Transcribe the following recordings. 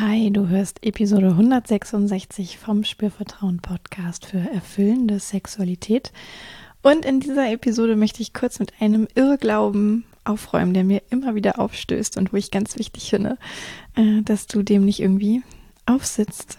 Hi, du hörst Episode 166 vom Spürvertrauen Podcast für erfüllende Sexualität. Und in dieser Episode möchte ich kurz mit einem Irrglauben aufräumen, der mir immer wieder aufstößt und wo ich ganz wichtig finde, äh, dass du dem nicht irgendwie aufsitzt.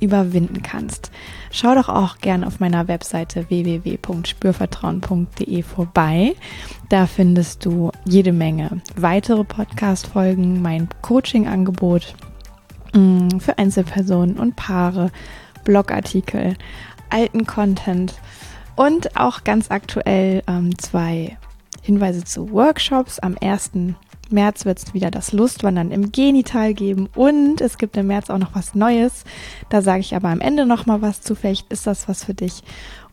überwinden kannst. Schau doch auch gern auf meiner Webseite www.spürvertrauen.de vorbei. Da findest du jede Menge weitere Podcast-Folgen, mein Coaching-Angebot mm, für Einzelpersonen und Paare, Blogartikel, alten Content und auch ganz aktuell ähm, zwei Hinweise zu Workshops. Am 1. März wird es wieder das Lustwandern im Genital geben und es gibt im März auch noch was Neues. Da sage ich aber am Ende noch mal was zu. Vielleicht ist das was für dich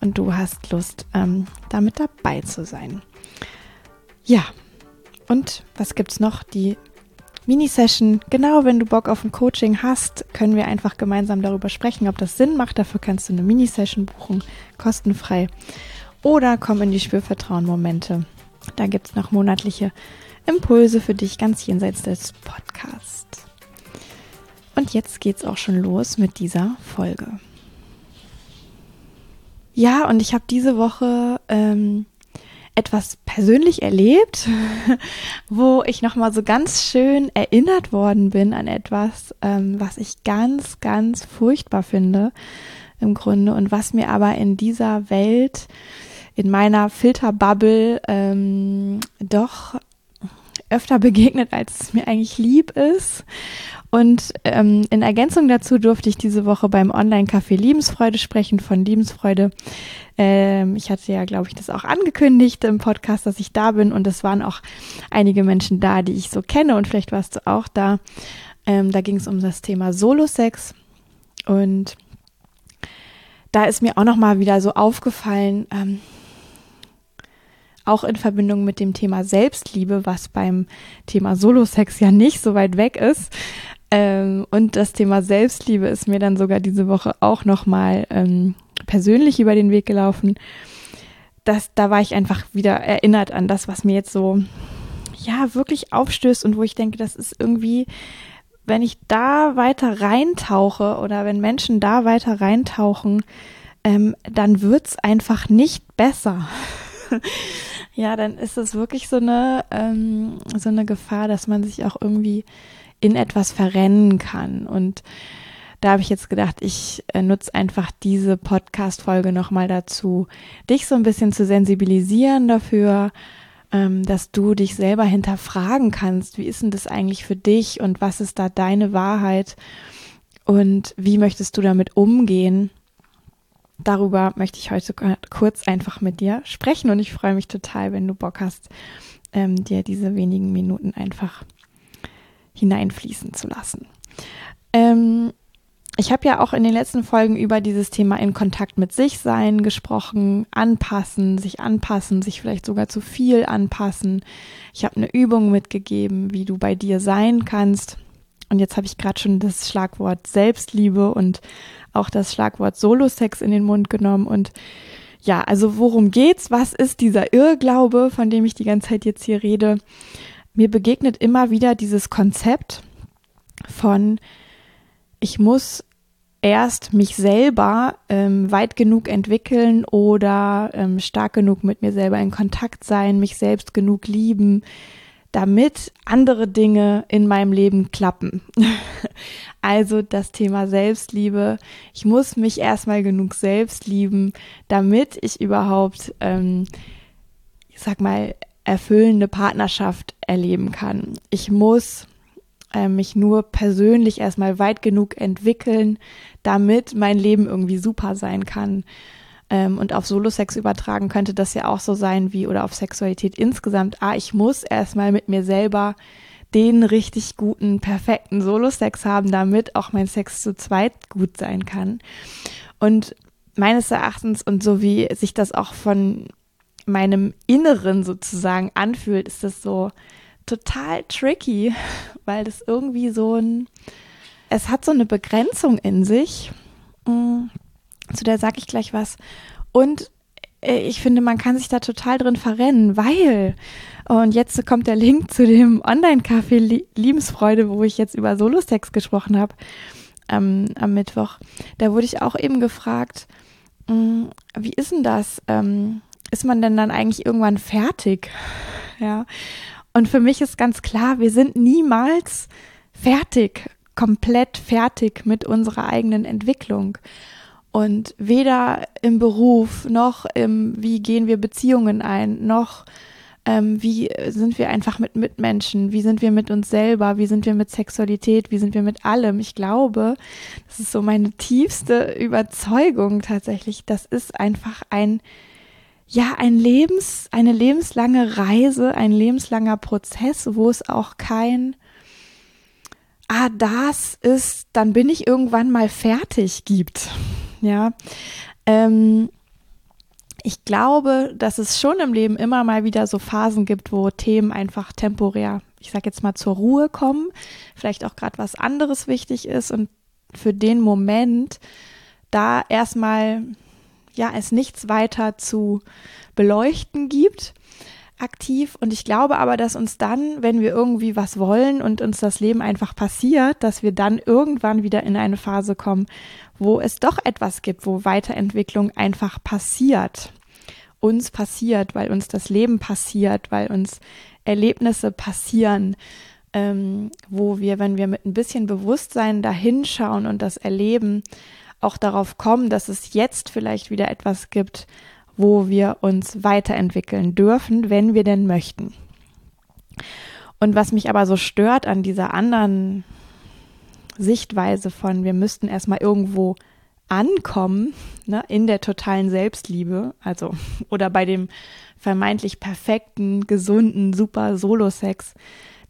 und du hast Lust, ähm, damit dabei zu sein. Ja, und was gibt's noch? Die Mini-Session. Genau, wenn du Bock auf ein Coaching hast, können wir einfach gemeinsam darüber sprechen, ob das Sinn macht. Dafür kannst du eine Mini-Session buchen, kostenfrei. Oder komm in die Spürvertrauen-Momente. Da gibt's noch monatliche Impulse für dich ganz jenseits des Podcasts. Und jetzt geht's auch schon los mit dieser Folge. Ja, und ich habe diese Woche ähm, etwas persönlich erlebt, wo ich nochmal so ganz schön erinnert worden bin an etwas, ähm, was ich ganz, ganz furchtbar finde im Grunde und was mir aber in dieser Welt, in meiner Filterbubble ähm, doch öfter begegnet, als es mir eigentlich lieb ist. Und ähm, in Ergänzung dazu durfte ich diese Woche beim Online-Café Liebensfreude sprechen von Liebensfreude. Ähm, ich hatte ja, glaube ich, das auch angekündigt im Podcast, dass ich da bin. Und es waren auch einige Menschen da, die ich so kenne. Und vielleicht warst du auch da. Ähm, da ging es um das Thema Solo-Sex. Und da ist mir auch noch mal wieder so aufgefallen, ähm, auch in Verbindung mit dem Thema Selbstliebe, was beim Thema Solo-Sex ja nicht so weit weg ist. Ähm, und das Thema Selbstliebe ist mir dann sogar diese Woche auch nochmal ähm, persönlich über den Weg gelaufen. Das, da war ich einfach wieder erinnert an das, was mir jetzt so, ja, wirklich aufstößt und wo ich denke, das ist irgendwie, wenn ich da weiter reintauche oder wenn Menschen da weiter reintauchen, ähm, dann wird's einfach nicht besser. ja, dann ist es wirklich so eine, ähm, so eine Gefahr, dass man sich auch irgendwie in etwas verrennen kann. Und da habe ich jetzt gedacht, ich äh, nutze einfach diese Podcast-Folge nochmal dazu, dich so ein bisschen zu sensibilisieren dafür, ähm, dass du dich selber hinterfragen kannst. Wie ist denn das eigentlich für dich und was ist da deine Wahrheit? Und wie möchtest du damit umgehen? Darüber möchte ich heute kurz einfach mit dir sprechen und ich freue mich total, wenn du Bock hast, ähm, dir diese wenigen Minuten einfach hineinfließen zu lassen. Ähm, ich habe ja auch in den letzten Folgen über dieses Thema in Kontakt mit sich sein gesprochen, anpassen, sich anpassen, sich vielleicht sogar zu viel anpassen. Ich habe eine Übung mitgegeben, wie du bei dir sein kannst. Und jetzt habe ich gerade schon das Schlagwort Selbstliebe und auch das Schlagwort Solo-Sex in den Mund genommen und ja, also worum geht's? Was ist dieser Irrglaube, von dem ich die ganze Zeit jetzt hier rede? Mir begegnet immer wieder dieses Konzept von, ich muss erst mich selber ähm, weit genug entwickeln oder ähm, stark genug mit mir selber in Kontakt sein, mich selbst genug lieben, damit andere Dinge in meinem Leben klappen. also das Thema Selbstliebe. Ich muss mich erstmal genug selbst lieben, damit ich überhaupt, ähm, ich sag mal, erfüllende Partnerschaft erleben kann. Ich muss äh, mich nur persönlich erstmal weit genug entwickeln, damit mein Leben irgendwie super sein kann. Ähm, und auf Solo-Sex übertragen könnte das ja auch so sein wie oder auf Sexualität insgesamt. Ah, ich muss erstmal mit mir selber den richtig guten, perfekten Solo-Sex haben, damit auch mein Sex zu zweit gut sein kann. Und meines Erachtens und so wie sich das auch von meinem Inneren sozusagen anfühlt, ist das so total tricky, weil das irgendwie so ein, es hat so eine Begrenzung in sich. Zu der sage ich gleich was. Und äh, ich finde, man kann sich da total drin verrennen, weil, und jetzt kommt der Link zu dem Online-Café Liebensfreude, wo ich jetzt über Solosex gesprochen habe ähm, am Mittwoch. Da wurde ich auch eben gefragt, mh, mm, wie ist denn das? Ähm, ist man denn dann eigentlich irgendwann fertig? Ja. Und für mich ist ganz klar, wir sind niemals fertig, komplett fertig mit unserer eigenen Entwicklung. Und weder im Beruf noch im, wie gehen wir Beziehungen ein, noch ähm, wie sind wir einfach mit Mitmenschen, wie sind wir mit uns selber, wie sind wir mit Sexualität, wie sind wir mit allem. Ich glaube, das ist so meine tiefste Überzeugung tatsächlich. Das ist einfach ein, ja, ein Lebens, eine lebenslange Reise, ein lebenslanger Prozess, wo es auch kein ah, das ist, dann bin ich irgendwann mal fertig gibt. Ja. Ähm, ich glaube, dass es schon im Leben immer mal wieder so Phasen gibt, wo Themen einfach temporär, ich sag jetzt mal, zur Ruhe kommen, vielleicht auch gerade was anderes wichtig ist und für den Moment da erstmal ja es nichts weiter zu beleuchten gibt aktiv. Und ich glaube aber, dass uns dann, wenn wir irgendwie was wollen und uns das Leben einfach passiert, dass wir dann irgendwann wieder in eine Phase kommen, wo es doch etwas gibt, wo Weiterentwicklung einfach passiert. Uns passiert, weil uns das Leben passiert, weil uns Erlebnisse passieren, ähm, wo wir, wenn wir mit ein bisschen Bewusstsein dahinschauen und das erleben, auch darauf kommen, dass es jetzt vielleicht wieder etwas gibt, wo wir uns weiterentwickeln dürfen, wenn wir denn möchten. Und was mich aber so stört an dieser anderen Sichtweise von, wir müssten erstmal irgendwo ankommen, ne, in der totalen Selbstliebe, also, oder bei dem vermeintlich perfekten, gesunden, super Solo-Sex,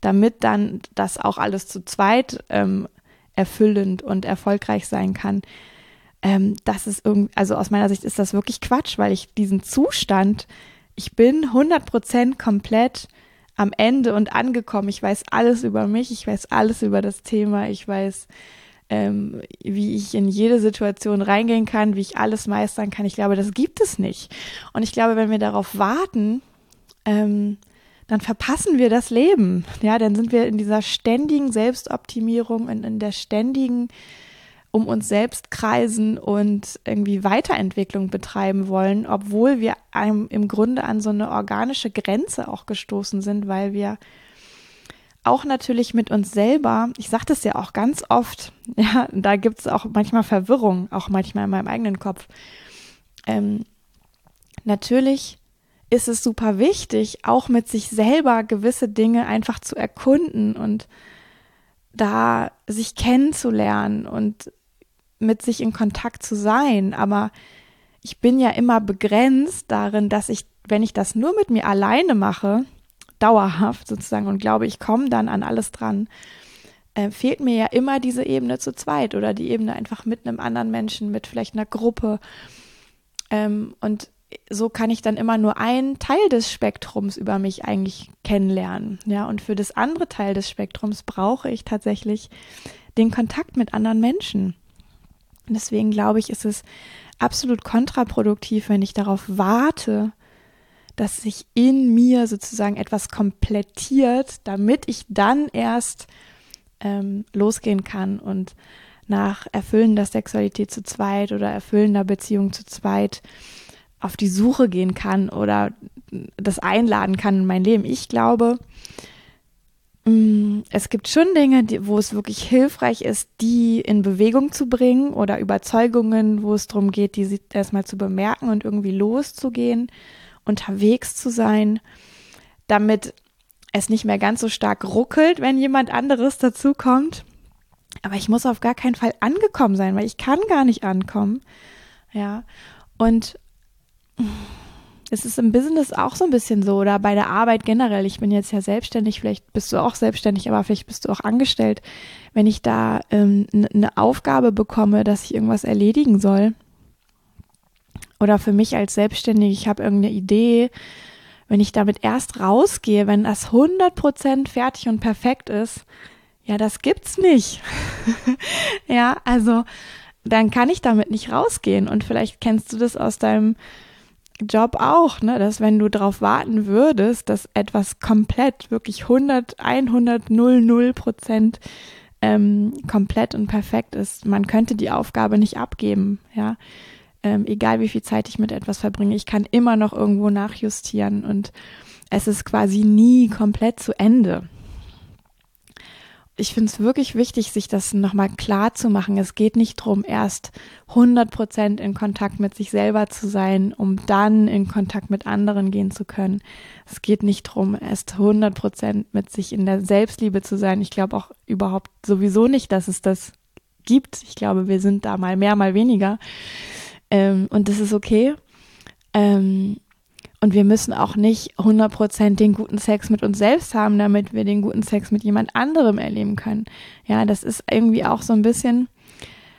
damit dann das auch alles zu zweit ähm, erfüllend und erfolgreich sein kann, ähm, das ist irgendwie, also aus meiner Sicht ist das wirklich Quatsch, weil ich diesen Zustand, ich bin 100% komplett am Ende und angekommen. Ich weiß alles über mich, ich weiß alles über das Thema, ich weiß, ähm, wie ich in jede Situation reingehen kann, wie ich alles meistern kann. Ich glaube, das gibt es nicht. Und ich glaube, wenn wir darauf warten, ähm, dann verpassen wir das Leben. Ja, dann sind wir in dieser ständigen Selbstoptimierung und in der ständigen um uns selbst kreisen und irgendwie Weiterentwicklung betreiben wollen, obwohl wir im Grunde an so eine organische Grenze auch gestoßen sind, weil wir auch natürlich mit uns selber, ich sage das ja auch ganz oft, ja, da gibt es auch manchmal Verwirrung, auch manchmal in meinem eigenen Kopf. Ähm, natürlich ist es super wichtig, auch mit sich selber gewisse Dinge einfach zu erkunden und da sich kennenzulernen und mit sich in Kontakt zu sein, aber ich bin ja immer begrenzt darin, dass ich, wenn ich das nur mit mir alleine mache, dauerhaft sozusagen und glaube, ich komme dann an alles dran, äh, fehlt mir ja immer diese Ebene zu zweit oder die Ebene einfach mit einem anderen Menschen, mit vielleicht einer Gruppe. Ähm, und so kann ich dann immer nur einen Teil des Spektrums über mich eigentlich kennenlernen. Ja, und für das andere Teil des Spektrums brauche ich tatsächlich den Kontakt mit anderen Menschen. Und deswegen glaube ich, ist es absolut kontraproduktiv, wenn ich darauf warte, dass sich in mir sozusagen etwas komplettiert, damit ich dann erst ähm, losgehen kann und nach erfüllender Sexualität zu zweit oder erfüllender Beziehung zu zweit auf die Suche gehen kann oder das einladen kann in mein Leben. Ich glaube, es gibt schon Dinge, die, wo es wirklich hilfreich ist, die in Bewegung zu bringen oder Überzeugungen, wo es darum geht, die erstmal zu bemerken und irgendwie loszugehen, unterwegs zu sein, damit es nicht mehr ganz so stark ruckelt, wenn jemand anderes dazukommt. Aber ich muss auf gar keinen Fall angekommen sein, weil ich kann gar nicht ankommen. Ja. Und es ist im Business auch so ein bisschen so oder bei der Arbeit generell. Ich bin jetzt ja selbstständig, vielleicht bist du auch selbstständig, aber vielleicht bist du auch angestellt. Wenn ich da ähm, eine Aufgabe bekomme, dass ich irgendwas erledigen soll oder für mich als Selbstständige, ich habe irgendeine Idee, wenn ich damit erst rausgehe, wenn das 100% fertig und perfekt ist, ja, das gibt's nicht. ja, also dann kann ich damit nicht rausgehen. Und vielleicht kennst du das aus deinem Job auch, ne, dass wenn du darauf warten würdest, dass etwas komplett, wirklich 100, 100, 00 Prozent ähm, komplett und perfekt ist, man könnte die Aufgabe nicht abgeben, ja. Ähm, egal wie viel Zeit ich mit etwas verbringe, ich kann immer noch irgendwo nachjustieren und es ist quasi nie komplett zu Ende ich finde es wirklich wichtig, sich das nochmal klar zu machen. Es geht nicht darum, erst 100 Prozent in Kontakt mit sich selber zu sein, um dann in Kontakt mit anderen gehen zu können. Es geht nicht darum, erst 100 Prozent mit sich in der Selbstliebe zu sein. Ich glaube auch überhaupt sowieso nicht, dass es das gibt. Ich glaube, wir sind da mal mehr, mal weniger. Ähm, und das ist okay. Ähm, und wir müssen auch nicht 100% den guten Sex mit uns selbst haben, damit wir den guten Sex mit jemand anderem erleben können. Ja, das ist irgendwie auch so ein bisschen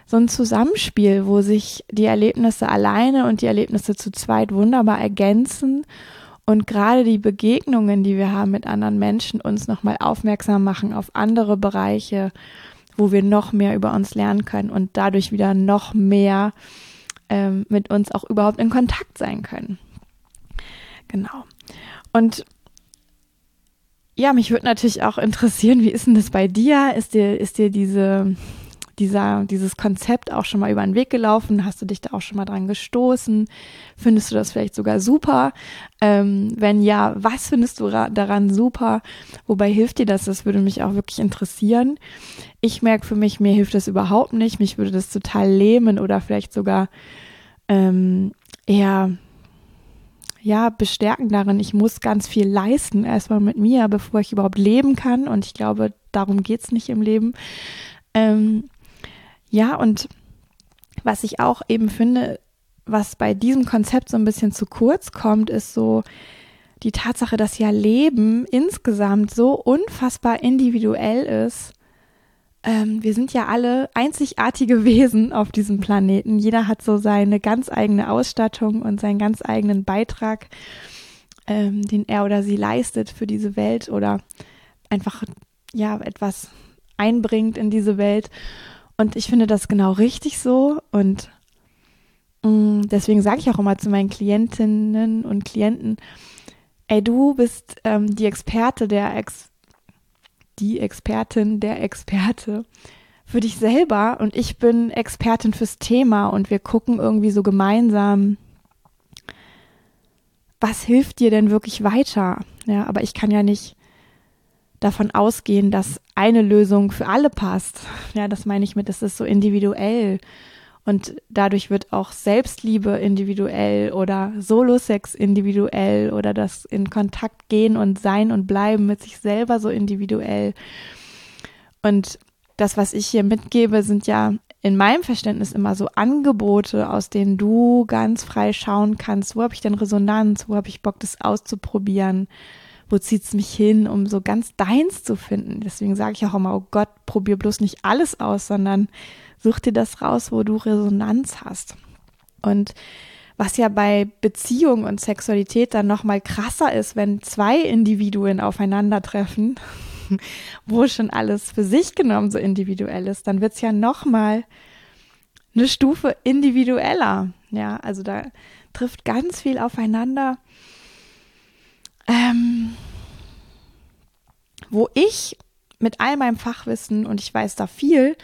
so ein Zusammenspiel, wo sich die Erlebnisse alleine und die Erlebnisse zu zweit wunderbar ergänzen und gerade die Begegnungen, die wir haben mit anderen Menschen, uns nochmal aufmerksam machen auf andere Bereiche, wo wir noch mehr über uns lernen können und dadurch wieder noch mehr ähm, mit uns auch überhaupt in Kontakt sein können. Genau. Und ja, mich würde natürlich auch interessieren, wie ist denn das bei dir? Ist dir, ist dir diese, dieser, dieses Konzept auch schon mal über den Weg gelaufen? Hast du dich da auch schon mal dran gestoßen? Findest du das vielleicht sogar super? Ähm, wenn ja, was findest du daran super? Wobei hilft dir das? Das würde mich auch wirklich interessieren. Ich merke für mich, mir hilft das überhaupt nicht. Mich würde das total lähmen oder vielleicht sogar ähm, eher ja, bestärken darin, ich muss ganz viel leisten, erstmal mit mir, bevor ich überhaupt leben kann. Und ich glaube, darum geht's nicht im Leben. Ähm, ja, und was ich auch eben finde, was bei diesem Konzept so ein bisschen zu kurz kommt, ist so die Tatsache, dass ja Leben insgesamt so unfassbar individuell ist ähm, wir sind ja alle einzigartige Wesen auf diesem Planeten. Jeder hat so seine ganz eigene Ausstattung und seinen ganz eigenen Beitrag, ähm, den er oder sie leistet für diese Welt oder einfach ja etwas einbringt in diese Welt. Und ich finde das genau richtig so und mm, deswegen sage ich auch immer zu meinen Klientinnen und Klienten, ey, du bist ähm, die Experte der Ex die Expertin, der Experte für dich selber und ich bin Expertin fürs Thema und wir gucken irgendwie so gemeinsam, was hilft dir denn wirklich weiter? Ja, aber ich kann ja nicht davon ausgehen, dass eine Lösung für alle passt. Ja, das meine ich mit, das ist so individuell. Und dadurch wird auch Selbstliebe individuell oder Solosex individuell oder das in Kontakt gehen und sein und bleiben mit sich selber so individuell. Und das, was ich hier mitgebe, sind ja in meinem Verständnis immer so Angebote, aus denen du ganz frei schauen kannst, wo habe ich denn Resonanz, wo habe ich Bock, das auszuprobieren, wo zieht es mich hin, um so ganz deins zu finden. Deswegen sage ich auch immer, oh Gott, probier bloß nicht alles aus, sondern Such dir das raus, wo du Resonanz hast. Und was ja bei Beziehung und Sexualität dann noch mal krasser ist, wenn zwei Individuen aufeinandertreffen, wo schon alles für sich genommen so individuell ist, dann wird es ja noch mal eine Stufe individueller. Ja, also da trifft ganz viel aufeinander, ähm, wo ich mit all meinem Fachwissen und ich weiß da viel,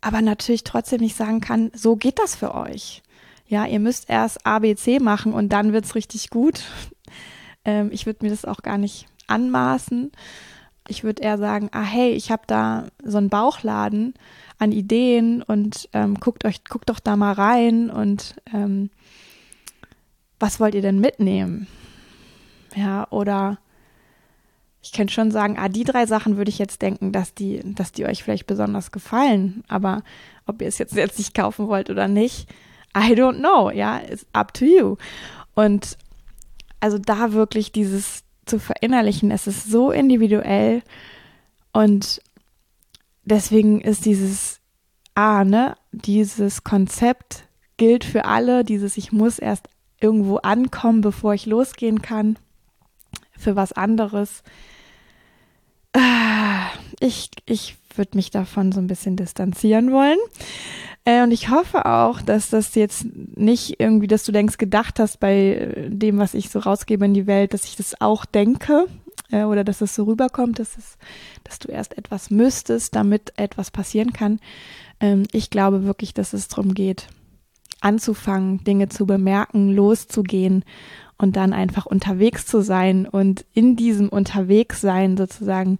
aber natürlich trotzdem nicht sagen kann, so geht das für euch. Ja, ihr müsst erst A, B, C machen und dann wird's richtig gut. Ähm, ich würde mir das auch gar nicht anmaßen. Ich würde eher sagen, ah hey, ich habe da so einen Bauchladen an Ideen und ähm, guckt euch, guckt doch da mal rein und ähm, was wollt ihr denn mitnehmen? Ja, oder ich könnte schon sagen, ah, die drei Sachen würde ich jetzt denken, dass die, dass die euch vielleicht besonders gefallen. Aber ob ihr es jetzt letztlich kaufen wollt oder nicht, I don't know. Ja, it's up to you. Und also da wirklich dieses zu verinnerlichen, es ist so individuell und deswegen ist dieses A, ne, dieses Konzept gilt für alle, dieses ich muss erst irgendwo ankommen, bevor ich losgehen kann für was anderes. Ah, ich, ich würde mich davon so ein bisschen distanzieren wollen. Äh, und ich hoffe auch, dass das jetzt nicht irgendwie, dass du denkst, gedacht hast bei dem, was ich so rausgebe in die Welt, dass ich das auch denke äh, oder dass es so rüberkommt, dass, es, dass du erst etwas müsstest, damit etwas passieren kann. Ähm, ich glaube wirklich, dass es darum geht, anzufangen, Dinge zu bemerken, loszugehen und dann einfach unterwegs zu sein und in diesem Unterwegssein sozusagen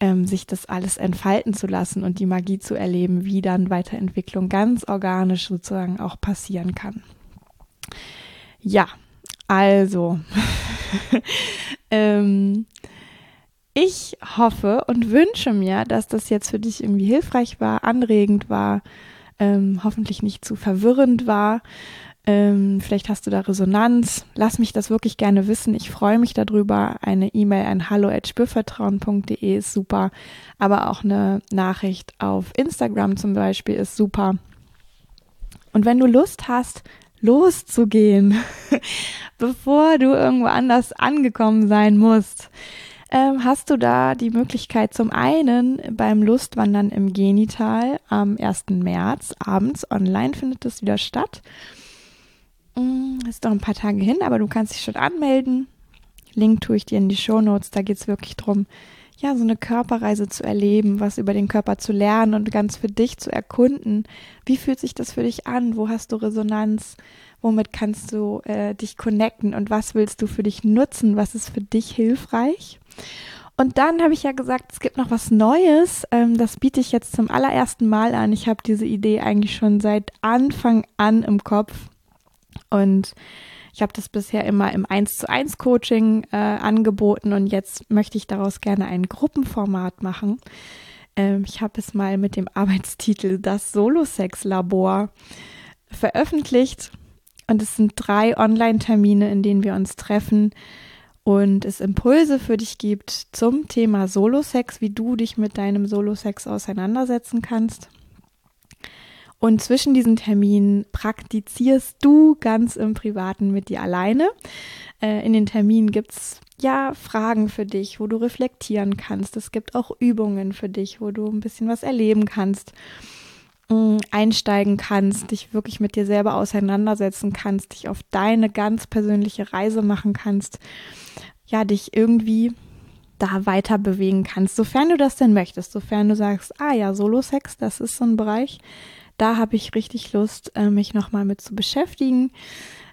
ähm, sich das alles entfalten zu lassen und die Magie zu erleben, wie dann Weiterentwicklung ganz organisch sozusagen auch passieren kann. Ja, also ähm, ich hoffe und wünsche mir, dass das jetzt für dich irgendwie hilfreich war, anregend war, ähm, hoffentlich nicht zu verwirrend war. Ähm, vielleicht hast du da Resonanz. Lass mich das wirklich gerne wissen. Ich freue mich darüber. Eine E-Mail an hallo@spürvertrauen.de ist super, aber auch eine Nachricht auf Instagram zum Beispiel ist super. Und wenn du Lust hast, loszugehen, bevor du irgendwo anders angekommen sein musst, ähm, hast du da die Möglichkeit zum einen beim Lustwandern im Genital am 1. März abends online findet das wieder statt. Mm, ist doch ein paar Tage hin, aber du kannst dich schon anmelden. Link tue ich dir in die Show Notes. Da geht es wirklich darum, ja, so eine Körperreise zu erleben, was über den Körper zu lernen und ganz für dich zu erkunden. Wie fühlt sich das für dich an? Wo hast du Resonanz? Womit kannst du äh, dich connecten? Und was willst du für dich nutzen? Was ist für dich hilfreich? Und dann habe ich ja gesagt, es gibt noch was Neues. Ähm, das biete ich jetzt zum allerersten Mal an. Ich habe diese Idee eigentlich schon seit Anfang an im Kopf. Und ich habe das bisher immer im 1 zu 1 Coaching äh, angeboten und jetzt möchte ich daraus gerne ein Gruppenformat machen. Ähm, ich habe es mal mit dem Arbeitstitel Das Solo-Sex-Labor veröffentlicht und es sind drei Online-Termine, in denen wir uns treffen und es Impulse für dich gibt zum Thema Solo-Sex, wie du dich mit deinem Solo-Sex auseinandersetzen kannst. Und zwischen diesen Terminen praktizierst du ganz im Privaten mit dir alleine. Äh, in den Terminen gibt's ja Fragen für dich, wo du reflektieren kannst. Es gibt auch Übungen für dich, wo du ein bisschen was erleben kannst, mm, einsteigen kannst, dich wirklich mit dir selber auseinandersetzen kannst, dich auf deine ganz persönliche Reise machen kannst. Ja, dich irgendwie da weiter bewegen kannst, sofern du das denn möchtest, sofern du sagst, ah ja, Solo-Sex, das ist so ein Bereich, da habe ich richtig Lust, äh, mich nochmal mit zu beschäftigen.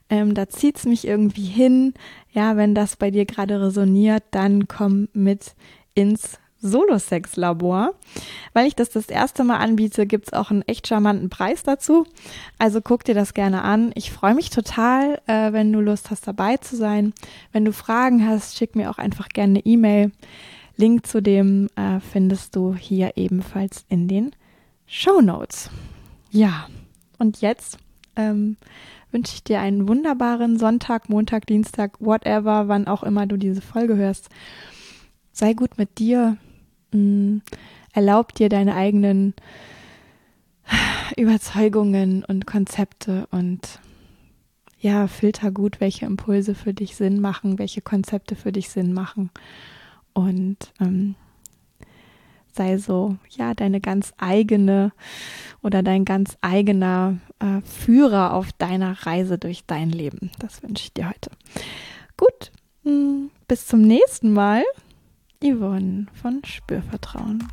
Ähm, da zieht es mich irgendwie hin. Ja, wenn das bei dir gerade resoniert, dann komm mit ins Solo-Sex-Labor. Weil ich das das erste Mal anbiete, gibt es auch einen echt charmanten Preis dazu. Also guck dir das gerne an. Ich freue mich total, äh, wenn du Lust hast, dabei zu sein. Wenn du Fragen hast, schick mir auch einfach gerne eine E-Mail. Link zu dem äh, findest du hier ebenfalls in den Show Notes. Ja, und jetzt ähm, wünsche ich dir einen wunderbaren Sonntag, Montag, Dienstag, whatever, wann auch immer du diese Folge hörst. Sei gut mit dir. Mm, erlaub dir deine eigenen Überzeugungen und Konzepte und ja, filter gut, welche Impulse für dich Sinn machen, welche Konzepte für dich Sinn machen. Und ähm, sei so, ja, deine ganz eigene oder dein ganz eigener äh, Führer auf deiner Reise durch dein Leben. Das wünsche ich dir heute. Gut, hm, bis zum nächsten Mal. Yvonne von Spürvertrauen.